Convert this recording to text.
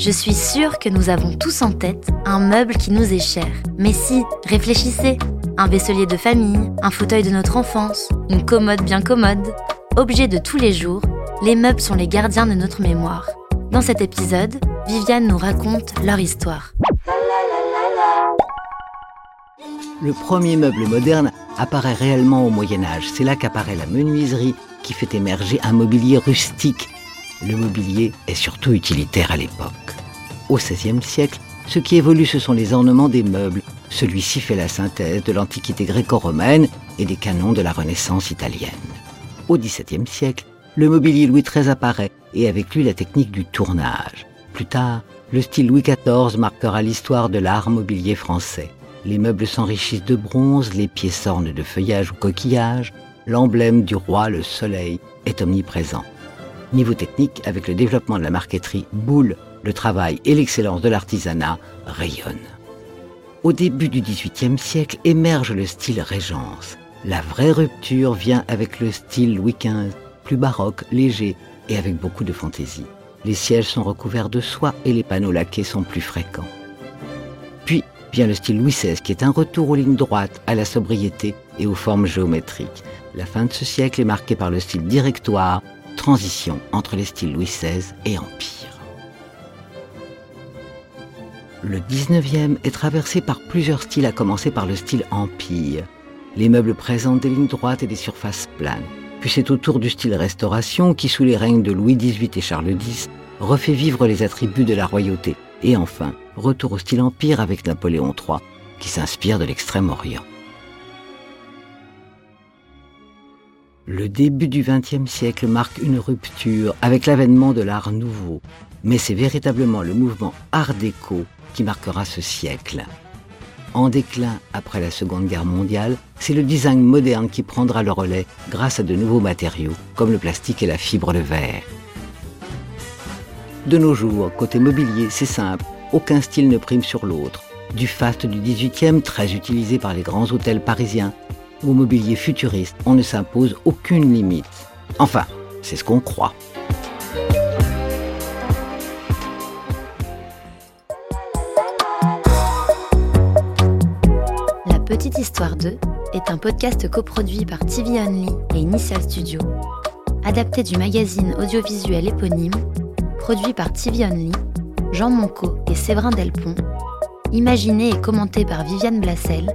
Je suis sûre que nous avons tous en tête un meuble qui nous est cher. Mais si, réfléchissez. Un vaisselier de famille, un fauteuil de notre enfance, une commode bien commode. Objets de tous les jours, les meubles sont les gardiens de notre mémoire. Dans cet épisode, Viviane nous raconte leur histoire. Le premier meuble moderne apparaît réellement au Moyen Âge. C'est là qu'apparaît la menuiserie qui fait émerger un mobilier rustique. Le mobilier est surtout utilitaire à l'époque. Au XVIe siècle, ce qui évolue, ce sont les ornements des meubles. Celui-ci fait la synthèse de l'Antiquité gréco-romaine et des canons de la Renaissance italienne. Au XVIIe siècle, le mobilier Louis XIII apparaît et avec lui la technique du tournage. Plus tard, le style Louis XIV marquera l'histoire de l'art mobilier français. Les meubles s'enrichissent de bronze, les pieds s'ornent de feuillage ou coquillage, l'emblème du roi, le soleil, est omniprésent. Niveau technique, avec le développement de la marqueterie, boule, le travail et l'excellence de l'artisanat rayonnent. Au début du XVIIIe siècle émerge le style Régence. La vraie rupture vient avec le style Louis XV, plus baroque, léger et avec beaucoup de fantaisie. Les sièges sont recouverts de soie et les panneaux laqués sont plus fréquents. Puis vient le style Louis XVI qui est un retour aux lignes droites, à la sobriété et aux formes géométriques. La fin de ce siècle est marquée par le style directoire, transition entre les styles Louis XVI et Empire. Le 19e est traversé par plusieurs styles, à commencer par le style Empire. Les meubles présentent des lignes droites et des surfaces planes. Puis c'est au tour du style Restauration qui, sous les règnes de Louis XVIII et Charles X, refait vivre les attributs de la royauté. Et enfin, retour au style Empire avec Napoléon III, qui s'inspire de l'Extrême-Orient. Le début du XXe siècle marque une rupture avec l'avènement de l'art nouveau, mais c'est véritablement le mouvement Art déco qui marquera ce siècle. En déclin après la Seconde Guerre mondiale, c'est le design moderne qui prendra le relais grâce à de nouveaux matériaux comme le plastique et la fibre de verre. De nos jours, côté mobilier, c'est simple, aucun style ne prime sur l'autre. Du faste du 18e, très utilisé par les grands hôtels parisiens, au mobilier futuriste, on ne s'impose aucune limite. Enfin, c'est ce qu'on croit. Petite Histoire 2 est un podcast coproduit par TV Only et Initial Studio, adapté du magazine audiovisuel éponyme, produit par TV Only, Jean Monco et Séverin Delpont, imaginé et commenté par Viviane Blassel